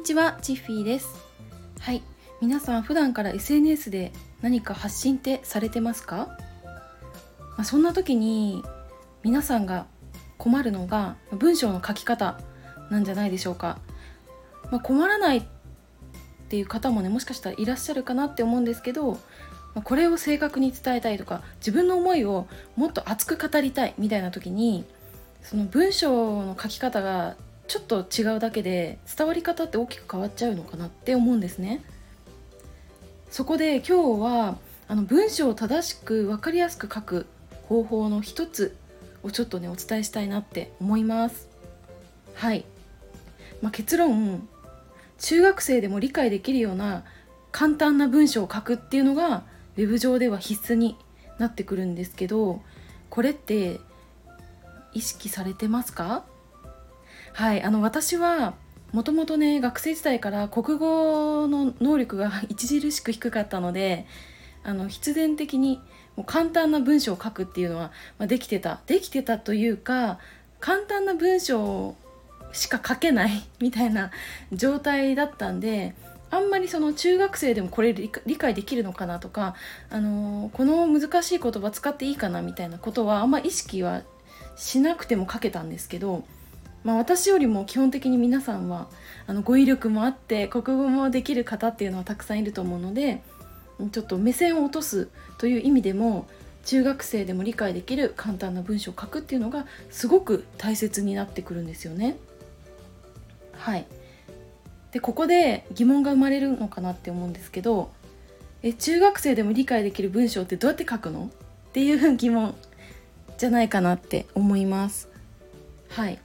にちは、チッフィーです。はい、皆さん普段から SNS で何か発信ってされてますか、まあ、そんな時に皆さんが困るのが文章の書き方なんじゃないでしょうか。まあ、困らないっていう方もねもしかしたらいらっしゃるかなって思うんですけど、まあ、これを正確に伝えたいとか自分の思いをもっと熱く語りたいみたいな時にその文章の書き方がちょっと違うだけで伝わり方って大きく変わっちゃうのかなって思うんですね。そこで今日はあの文章を正しく分かりやすく書く方法の一つをちょっとねお伝えしたいなって思います。はい、まあ、結論中学生でも理解できるような簡単な文章を書くっていうのが web 上では必須になってくるんですけどこれって意識されてますか？はいあの私はもともとね学生時代から国語の能力が 著しく低かったのであの必然的にもう簡単な文章を書くっていうのは、まあ、できてた。できてたというか簡単な文章しか書けない みたいな状態だったんであんまりその中学生でもこれ理解できるのかなとか、あの、この難しい言葉使っていいかなみたいなことはあんま意識はしなくても書けたんですけどまあ、私よりも基本的に皆さんはあの語彙力もあって国語もできる方っていうのはたくさんいると思うのでちょっと目線を落とすという意味でも中学生でも理解できる簡単な文章を書くっていうのがすごく大切になってくるんですよね。はいでここで疑問が生まれるのかなって思うんですけどえ中学生でも理解できる文章ってどうやって書くの？っていう疑問じゃないかなって思います。はい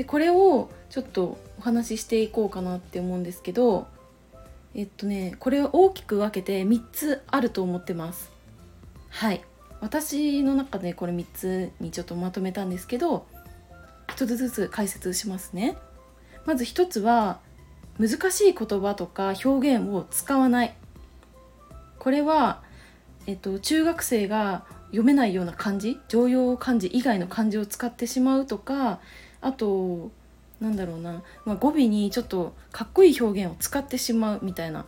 でこれをちょっとお話ししていこうかなって思うんですけどえっとねこれを大きく分けて3つあると思ってます。はい。私の中でこれ3つにちょっとまとめたんですけど1つずつ解説しますね。まず1つは難しい言葉とか表現を使わない。これは、えっと、中学生が読めないような漢字常用漢字以外の漢字を使ってしまうとかあとなんだろうな、まあ、語尾にちょっとかっこいい表現を使ってしまうみたいな。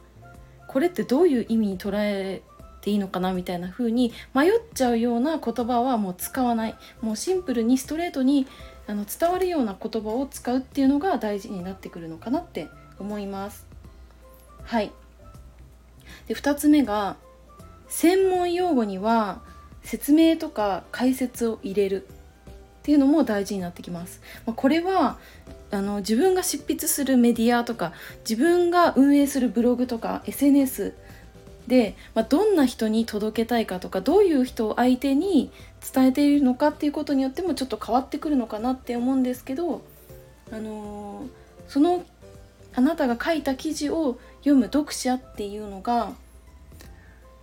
これってどういう意味に捉えていいのかなみたいな風に迷っちゃうような言葉はもう使わない。もうシンプルにストレートにあの伝わるような言葉を使うっていうのが大事になってくるのかなって思います。はい。で2つ目が専門用語には説明とか解説を入れる。っていうのも大事になってきます。まあ、これはあの自分が執筆するメディアとか自分が運営するブログとか SNS で、まあ、どんな人に届けたいかとかどういう人を相手に伝えているのかっていうことによってもちょっと変わってくるのかなって思うんですけど、あのー、そのあなたが書いた記事を読む読者っていうのが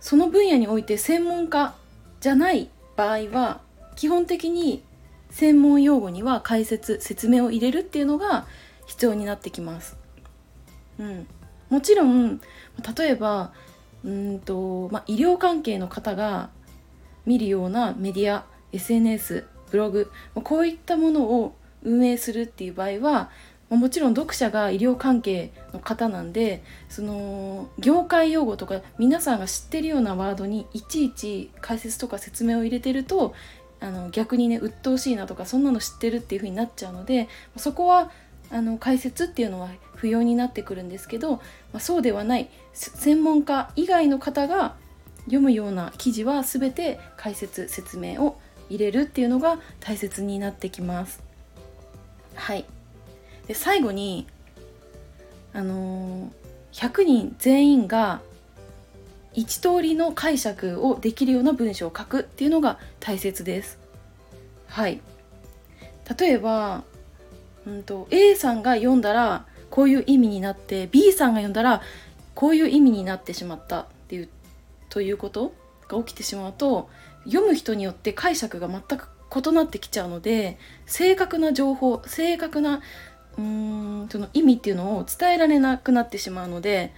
その分野において専門家じゃない場合は基本的に専門用語には解説説明を入れるっていうのが必要になってきます。うん、もちろん例えばうんと、まあ、医療関係の方が見るようなメディア SNS ブログこういったものを運営するっていう場合はもちろん読者が医療関係の方なんでその業界用語とか皆さんが知ってるようなワードにいちいち解説とか説明を入れてるとあの逆にね鬱陶しいなとかそんなの知ってるっていう風になっちゃうのでそこはあの解説っていうのは不要になってくるんですけど、まあ、そうではない専門家以外の方が読むような記事は全て解説説明を入れるっていうのが大切になってきます。はいで最後にあのー、100人全員が一通りの解釈をできるような文章を書くっていうのが大切です。はい例えば、うんと、A さんが読んだらこういう意味になって B さんが読んだらこういう意味になってしまったっていうということが起きてしまうと読む人によって解釈が全く異なってきちゃうので正確な情報正確なうーんその意味っていうのを伝えられなくなってしまうので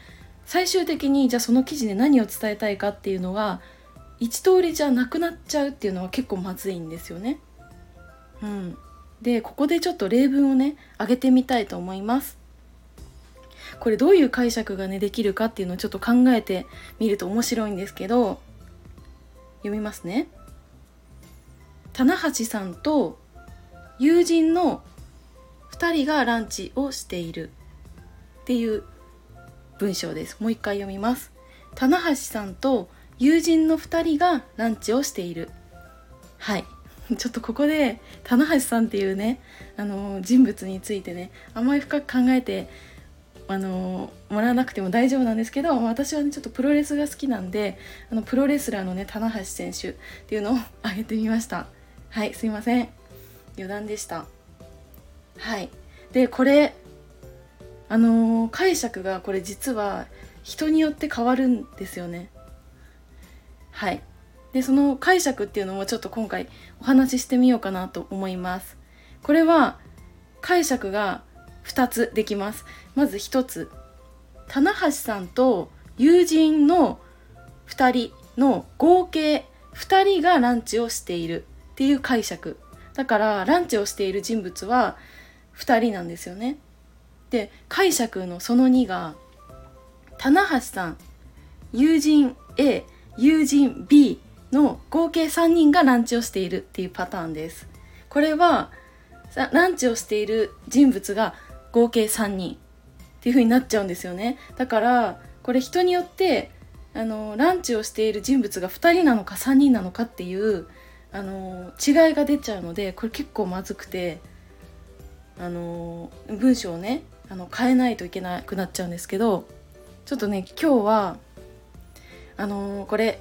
最終的にじゃあその記事で何を伝えたいかっていうのが一通りじゃなくなっちゃうっていうのは結構まずいんですよね。うん、でここでちょっと例文をね挙げてみたいと思います。これどういう解釈がねできるかっていうのをちょっと考えてみると面白いんですけど読みますね。棚橋さんと友人の2人がランチをしているっていう文章です。もう一回読みます。棚橋さんと友人の2人がランチをしている。はい。ちょっとここで棚橋さんっていうねあの人物についてねあまり深く考えてあのもらわなくても大丈夫なんですけど私はねちょっとプロレスが好きなんであのプロレスラーのね棚橋選手っていうのを 挙げてみました。はいすいません。余談でした。はい。でこれあの解釈がこれ実は人によって変わるんですよね。はい。でその解釈っていうのもちょっと今回お話ししてみようかなと思います。これは解釈が2つできます。まず1つ。棚橋さんと友人の2人の合計2人がランチをしているっていう解釈。だからランチをしている人物は2人なんですよね。で解釈のその2が棚橋さん友人 A 友人 B の合計3人がランチをしているっていうパターンです。これはランチをしている人物が合計3人っていう風になっちゃうんですよね。だからこれ人によってあのランチをしている人物が2人なのか3人なのかっていうあの違いが出ちゃうのでこれ結構まずくてあの文章をねあの変えないといけなくなっちゃうんですけどちょっとね今日はあのこれ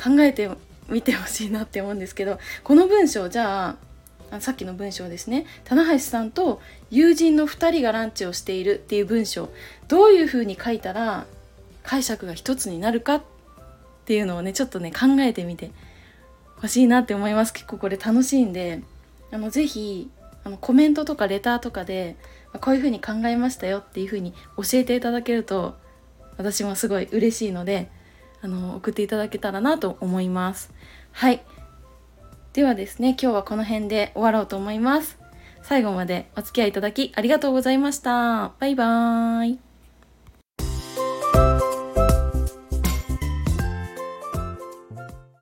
考えてみてほしいなって思うんですけどこの文章じゃああさっきの文章ですね。棚橋さんと友人の2人がランチをしているっていう文章どういうふうに書いたら解釈が一つになるかっていうのをねちょっとね考えてみてほしいなって思います。結構これ楽しいんであのぜひあのコメントとかレターとかでこういうふうに考えましたよっていうふうに教えていただけると私もすごい嬉しいのであの送っていただけたらなと思いますはいではですね、今日はこの辺で終わろうと思います。最後までお付き合いいただきありがとうございました。バイバーイ。